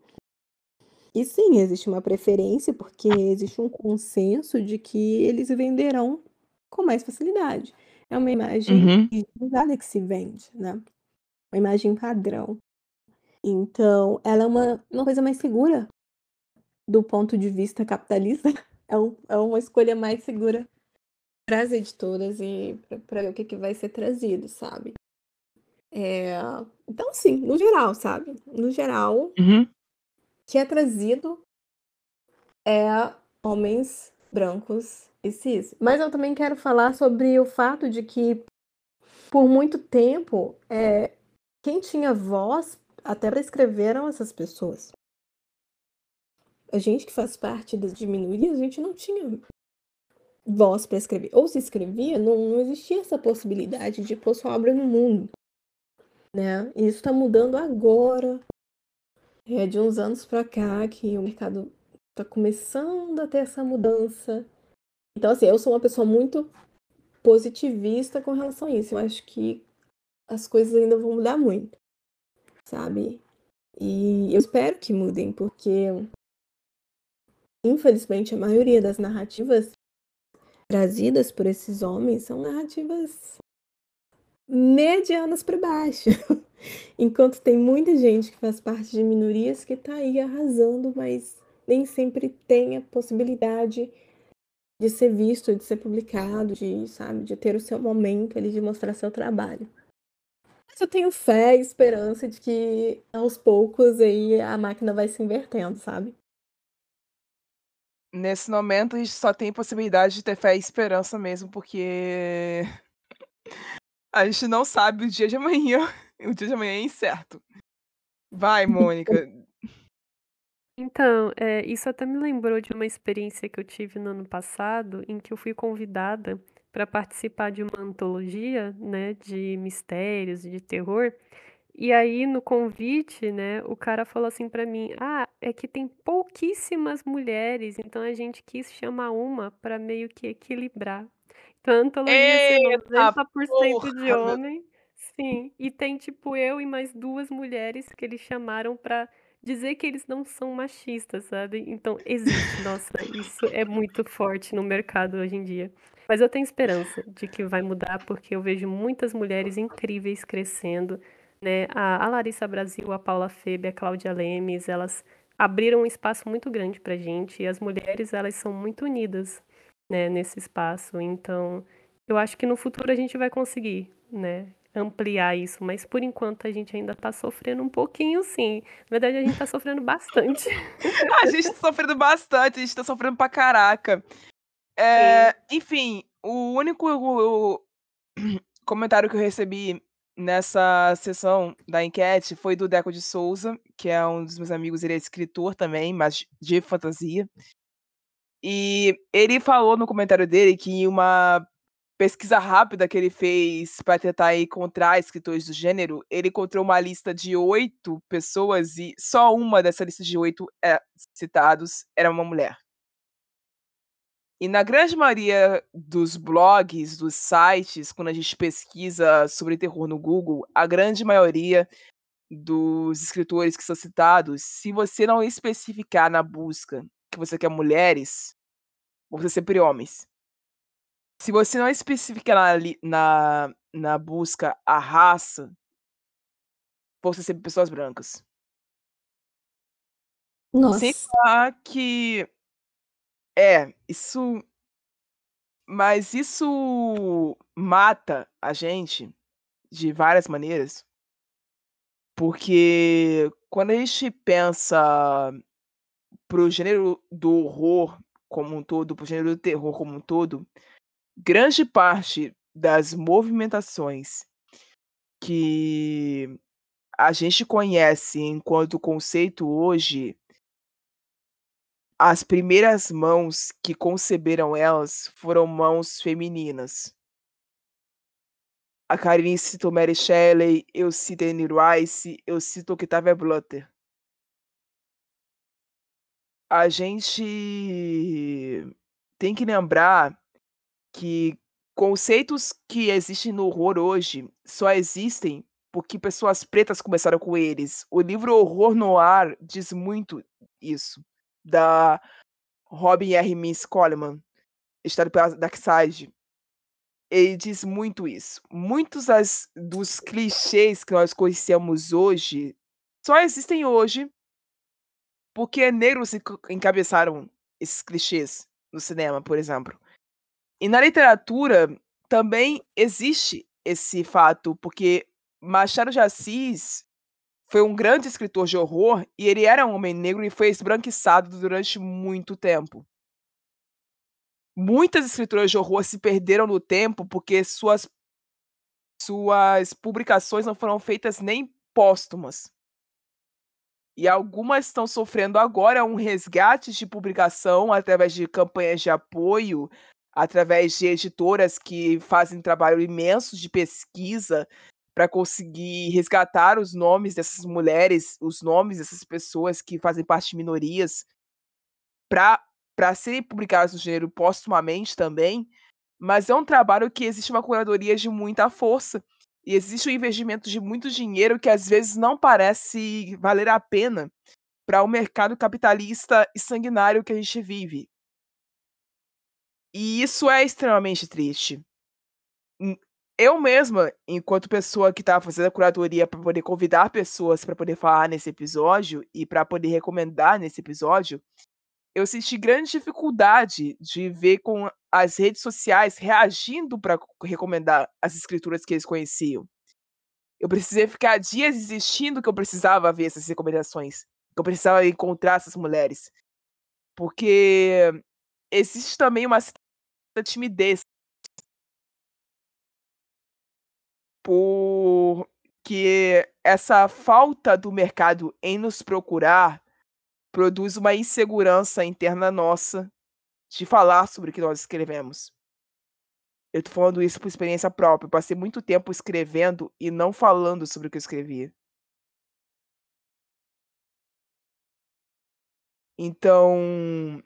E sim, existe uma preferência, porque existe um consenso de que eles venderão com mais facilidade. É uma imagem Uhum. que se vende, né? Uma imagem padrão. Então, ela é uma, uma coisa mais segura do ponto de vista capitalista. É, um, é uma escolha mais segura para as editoras e para ver o que, que vai ser trazido, sabe? É, então, sim, no geral, sabe? No geral, Uhum. que é trazido é homens brancos e cis. Mas eu também quero falar sobre o fato de que, por muito tempo, é, quem tinha voz até para escrever eram essas pessoas. A gente que faz parte das minorias, a gente não tinha voz para escrever. Ou se escrevia, não, não existia essa possibilidade de pôr sua obra no mundo. Né? E isso está mudando agora. É de uns anos para cá que o mercado está começando a ter essa mudança. Então, assim, eu sou uma pessoa muito positivista com relação a isso. Eu acho que as coisas ainda vão mudar muito, sabe? E eu espero que mudem, porque infelizmente a maioria das narrativas trazidas por esses homens são narrativas medianas para baixo. Enquanto tem muita gente que faz parte de minorias que tá aí arrasando, mas nem sempre tem a possibilidade de ser visto, de ser publicado, de, sabe, de ter o seu momento ali de mostrar seu trabalho. Mas eu tenho fé e esperança de que aos poucos aí a máquina vai se invertendo, sabe? Nesse momento a gente só tem possibilidade de ter fé e esperança mesmo, porque a gente não sabe o dia de amanhã. O dia de amanhã é incerto. Vai, Mônica. Então, é, isso até me lembrou de uma experiência que eu tive no ano passado, em que eu fui convidada para participar de uma antologia, né, de mistérios e de terror. E aí, no convite, né, o cara falou assim para mim: Ah, é que tem pouquíssimas mulheres, então a gente quis chamar uma para meio que equilibrar. Então, a antologia ia ser Eita 90% de porra, homem, sim, e tem tipo eu e mais duas mulheres que eles chamaram para dizer que eles não são machistas, sabe? Então, existe, nossa, isso é muito forte no mercado hoje em dia. Mas eu tenho esperança de que vai mudar, porque eu vejo muitas mulheres incríveis crescendo, né? A, a Larissa Brasil, a Paula Febe, a Cláudia Lemes, elas abriram um espaço muito grande pra gente, e as mulheres, elas são muito unidas, né, nesse espaço. Então, eu acho que no futuro a gente vai conseguir, né? ampliar isso, mas por enquanto a gente ainda tá sofrendo um pouquinho, sim. Na verdade, a gente tá sofrendo bastante. a gente tá sofrendo bastante, a gente tá sofrendo pra caraca. É, enfim, o único o, comentário que eu recebi nessa sessão da enquete foi do Deco de Souza, que é um dos meus amigos, ele é escritor também, mas de fantasia. E ele falou no comentário dele que uma pesquisa rápida que ele fez para tentar encontrar escritores do gênero, ele encontrou uma lista de oito pessoas e só uma dessa lista de oito é, citados era uma mulher. E na grande maioria dos blogs, dos sites, quando a gente pesquisa sobre terror no Google, a grande maioria dos escritores que são citados, se você não especificar na busca que você quer mulheres, você sempre homens. Se você não especifica na, na, na busca a raça, vão ser sempre pessoas brancas. Nossa. Sem falar que. É, isso. Mas isso mata a gente de várias maneiras. Porque quando a gente pensa pro gênero do horror como um todo, pro gênero do terror como um todo, grande parte das movimentações que a gente conhece enquanto conceito hoje, as primeiras mãos que conceberam elas foram mãos femininas. A Karine citou Mary Shelley, eu cito Anne Rice, eu cito Octavia Butler. A gente tem que lembrar que conceitos que existem no horror hoje só existem porque pessoas pretas começaram com eles. O livro Horror Noir diz muito isso, da Robin R. Miss Coleman, estado pela Darkseid. Ele diz muito isso. Muitos dos clichês que nós conhecemos hoje só existem hoje porque negros encabeçaram esses clichês no cinema, por exemplo. E na literatura também existe esse fato, porque Machado de Assis foi um grande escritor de horror e ele era um homem negro e foi esbranquiçado durante muito tempo. Muitas escritoras de horror se perderam no tempo porque suas suas publicações não foram feitas nem póstumas. E algumas estão sofrendo agora um resgate de publicação através de campanhas de apoio através de editoras que fazem trabalho imenso de pesquisa para conseguir resgatar os nomes dessas mulheres, os nomes dessas pessoas que fazem parte de minorias, para serem publicados no gênero postumamente também. Mas é um trabalho que existe uma curadoria de muita força e existe um investimento de muito dinheiro que às vezes não parece valer a pena para o mercado capitalista e sanguinário que a gente vive. E isso é extremamente triste. Eu mesma, enquanto pessoa que estava fazendo a curadoria para poder convidar pessoas para poder falar nesse episódio e para poder recomendar nesse episódio, eu senti grande dificuldade de ver com as redes sociais reagindo para recomendar as escrituras que eles conheciam. Eu precisei ficar dias existindo que eu precisava ver essas recomendações, que eu precisava encontrar essas mulheres. Porque existe também uma certa timidez. Porque essa falta do mercado em nos procurar produz uma insegurança interna nossa de falar sobre o que nós escrevemos. Eu tô falando isso por experiência própria. Eu passei muito tempo escrevendo e não falando sobre o que eu escrevia. Então,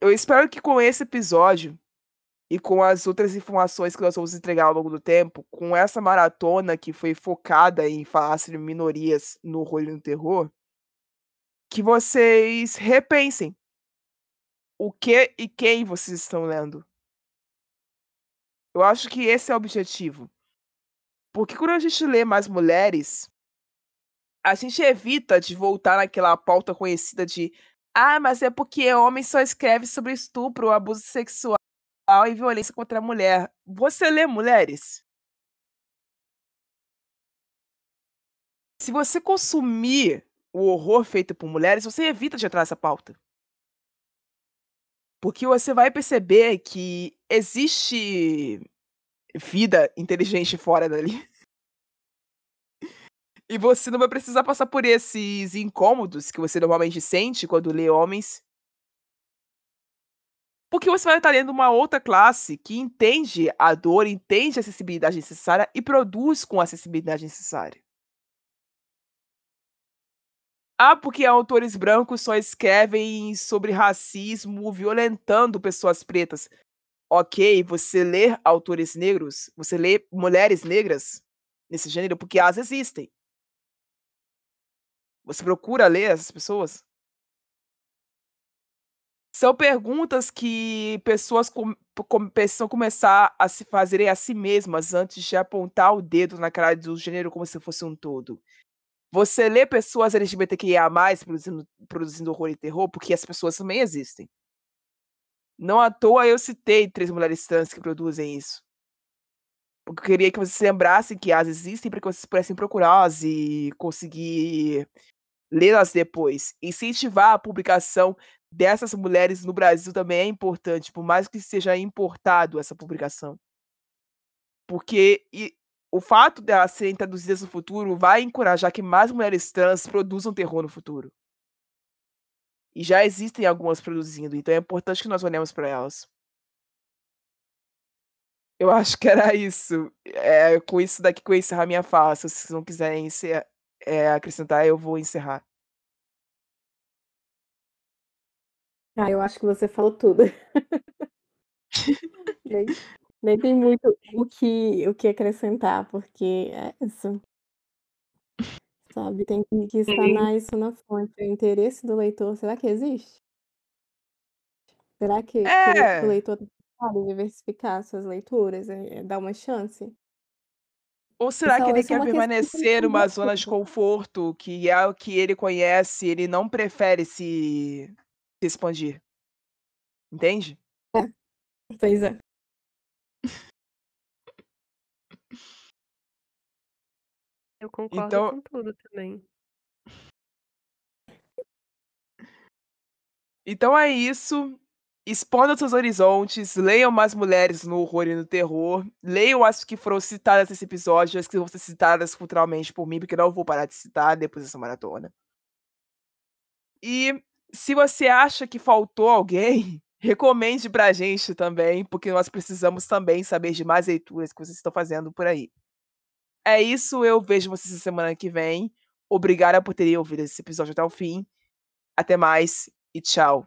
eu espero que com esse episódio e com as outras informações que nós vamos entregar ao longo do tempo, com essa maratona que foi focada em falar sobre minorias no e no terror, que vocês repensem o que e quem vocês estão lendo. Eu acho que esse é o objetivo. Porque quando a gente lê mais mulheres, a gente evita de voltar naquela pauta conhecida de ah, mas é porque homem só escreve sobre estupro, abuso sexual e violência contra a mulher. Você lê mulheres? Se você consumir o horror feito por mulheres, você evita de entrar nessa pauta. Porque você vai perceber que existe vida inteligente fora dali. E você não vai precisar passar por esses incômodos que você normalmente sente quando lê homens. Porque você vai estar lendo uma outra classe que entende a dor, entende a acessibilidade necessária e produz com a acessibilidade necessária. Ah, porque autores brancos só escrevem sobre racismo violentando pessoas pretas. Ok, você lê autores negros, você lê mulheres negras nesse gênero, porque elas existem. Você procura ler essas pessoas? São perguntas que pessoas com, com, precisam começar a se fazerem a si mesmas antes de apontar o dedo na cara do gênero como se fosse um todo. Você lê pessoas LGBTQIA+, produzindo, produzindo horror e terror, porque as pessoas também existem. Não à toa eu citei três mulheres trans que produzem isso. Porque eu queria que vocês lembrassem que elas existem para que vocês pudessem procurá-las e conseguir lê-las depois. Incentivar a publicação dessas mulheres no Brasil também é importante, por mais que seja importado essa publicação. Porque o fato de elas serem traduzidas no futuro vai encorajar que mais mulheres trans produzam terror no futuro. E já existem algumas produzindo, então é importante que nós olhemos para elas. Eu acho que era isso. É, com isso daqui eu encerrar minha fala. Se vocês não quiserem encerrar, é, acrescentar, eu vou encerrar. Ah, eu acho que você falou tudo. nem, nem tem muito o que, o que acrescentar, porque é isso. Sabe, tem que explanar isso na fonte. O interesse do leitor, será que existe? Será que, é. que o leitor pode diversificar suas leituras, é, dar uma chance? Ou será que ele quer permanecer numa zona de conforto, que é o que ele conhece, ele não prefere se, se expandir? Entende? É. Pois é. Eu concordo então... com tudo também. Então é isso. Expandam seus horizontes, leiam mais mulheres no horror e no terror, leiam as que foram citadas nesse episódio, as que vão ser citadas culturalmente por mim, porque não vou parar de citar depois dessa maratona. E se você acha que faltou alguém, recomende pra gente também, porque nós precisamos também saber de mais leituras que vocês estão fazendo por aí. É isso, eu vejo vocês na semana que vem. Obrigada por terem ouvido esse episódio até o fim. Até mais e tchau.